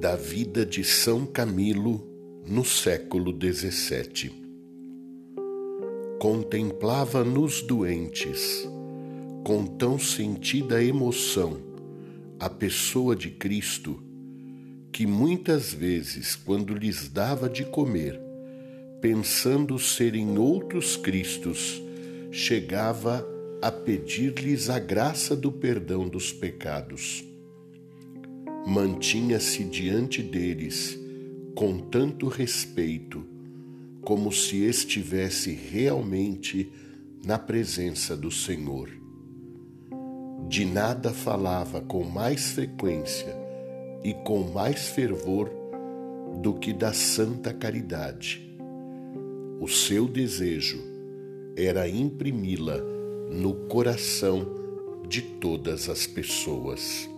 da vida de São Camilo no século XVII. Contemplava nos doentes, com tão sentida emoção, a pessoa de Cristo, que muitas vezes, quando lhes dava de comer, pensando serem outros Cristos, chegava a pedir-lhes a graça do perdão dos pecados mantinha-se diante deles com tanto respeito, como se estivesse realmente na presença do Senhor. De nada falava com mais frequência e com mais fervor do que da santa caridade. O seu desejo era imprimi-la no coração de todas as pessoas.